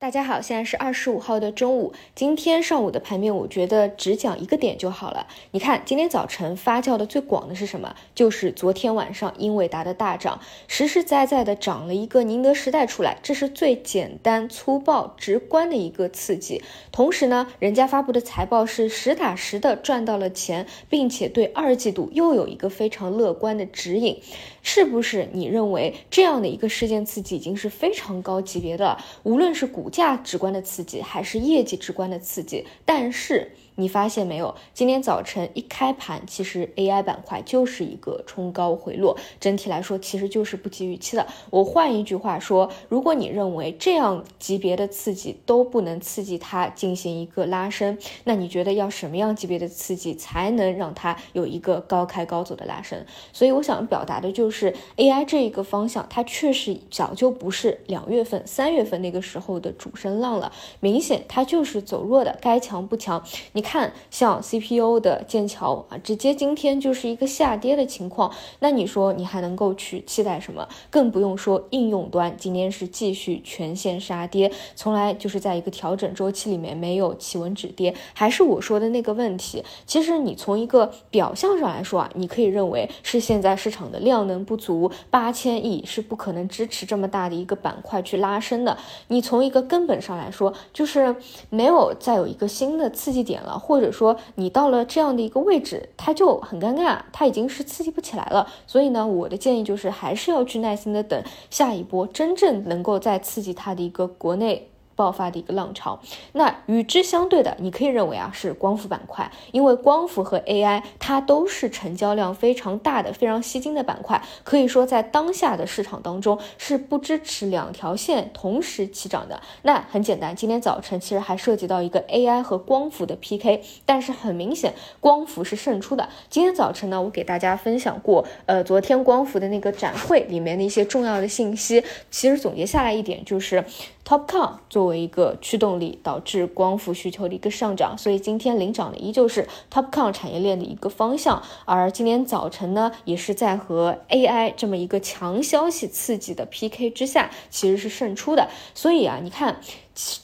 大家好，现在是二十五号的中午。今天上午的盘面，我觉得只讲一个点就好了。你看，今天早晨发酵的最广的是什么？就是昨天晚上英伟达的大涨，实实在在的涨了一个宁德时代出来，这是最简单粗暴、直观的一个刺激。同时呢，人家发布的财报是实打实的赚到了钱，并且对二季度又有一个非常乐观的指引。是不是你认为这样的一个事件刺激已经是非常高级别的了？无论是股价值观的刺激，还是业绩直观的刺激，但是。你发现没有？今天早晨一开盘，其实 AI 板块就是一个冲高回落，整体来说其实就是不及预期的。我换一句话说，如果你认为这样级别的刺激都不能刺激它进行一个拉升，那你觉得要什么样级别的刺激才能让它有一个高开高走的拉升？所以我想表达的就是 AI 这一个方向，它确实早就不是两月份、三月份那个时候的主升浪了，明显它就是走弱的，该强不强。你。看，像 CPU 的剑桥啊，直接今天就是一个下跌的情况。那你说你还能够去期待什么？更不用说应用端今天是继续全线杀跌，从来就是在一个调整周期里面没有企稳止跌。还是我说的那个问题，其实你从一个表象上来说啊，你可以认为是现在市场的量能不足，八千亿是不可能支持这么大的一个板块去拉升的。你从一个根本上来说，就是没有再有一个新的刺激点了。或者说你到了这样的一个位置，它就很尴尬，它已经是刺激不起来了。所以呢，我的建议就是还是要去耐心的等下一波真正能够再刺激它的一个国内。爆发的一个浪潮，那与之相对的，你可以认为啊是光伏板块，因为光伏和 AI 它都是成交量非常大的、非常吸金的板块，可以说在当下的市场当中是不支持两条线同时起涨的。那很简单，今天早晨其实还涉及到一个 AI 和光伏的 PK，但是很明显光伏是胜出的。今天早晨呢，我给大家分享过，呃，昨天光伏的那个展会里面的一些重要的信息，其实总结下来一点就是。TOPCON 作为一个驱动力，导致光伏需求的一个上涨，所以今天领涨的依旧是 TOPCON 产业链的一个方向。而今天早晨呢，也是在和 AI 这么一个强消息刺激的 PK 之下，其实是胜出的。所以啊，你看，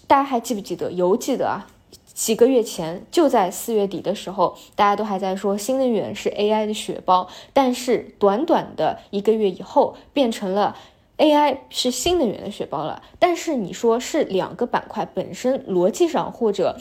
大家还记不记得？犹记得啊，几个月前就在四月底的时候，大家都还在说新能源是 AI 的血包，但是短短的一个月以后，变成了。AI 是新能源的血包了，但是你说是两个板块本身逻辑上或者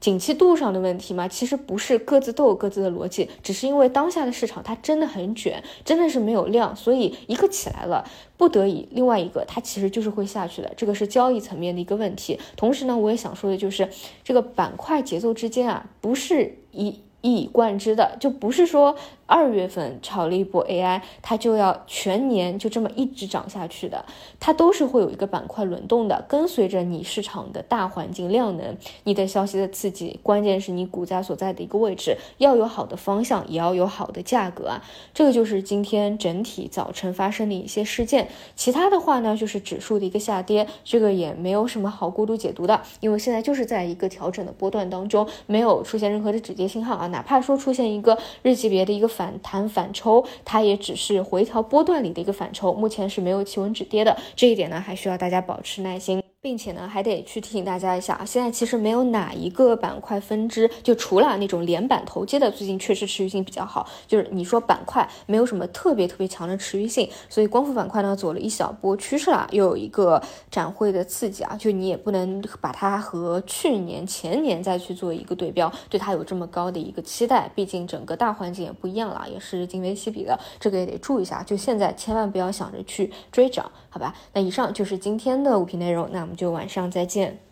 景气度上的问题吗？其实不是，各自都有各自的逻辑，只是因为当下的市场它真的很卷，真的是没有量，所以一个起来了，不得已另外一个它其实就是会下去的，这个是交易层面的一个问题。同时呢，我也想说的就是这个板块节奏之间啊，不是一一以贯之的，就不是说。二月份炒了一波 AI，它就要全年就这么一直涨下去的，它都是会有一个板块轮动的，跟随着你市场的大环境量能，你的消息的刺激，关键是你股价所在的一个位置要有好的方向，也要有好的价格啊，这个就是今天整体早晨发生的一些事件。其他的话呢，就是指数的一个下跌，这个也没有什么好过度解读的，因为现在就是在一个调整的波段当中，没有出现任何的止跌信号啊，哪怕说出现一个日级别的一个。反弹反抽，它也只是回调波段里的一个反抽，目前是没有企稳止跌的。这一点呢，还需要大家保持耐心。并且呢，还得去提醒大家一下啊，现在其实没有哪一个板块分支，就除了那种连板投接的，最近确实持续性比较好。就是你说板块没有什么特别特别强的持续性，所以光伏板块呢走了一小波趋势了，又有一个展会的刺激啊，就你也不能把它和去年前年再去做一个对标，对它有这么高的一个期待，毕竟整个大环境也不一样了，也是今非昔比的，这个也得注意一下。就现在千万不要想着去追涨，好吧？那以上就是今天的物品内容，那。我们就晚上再见。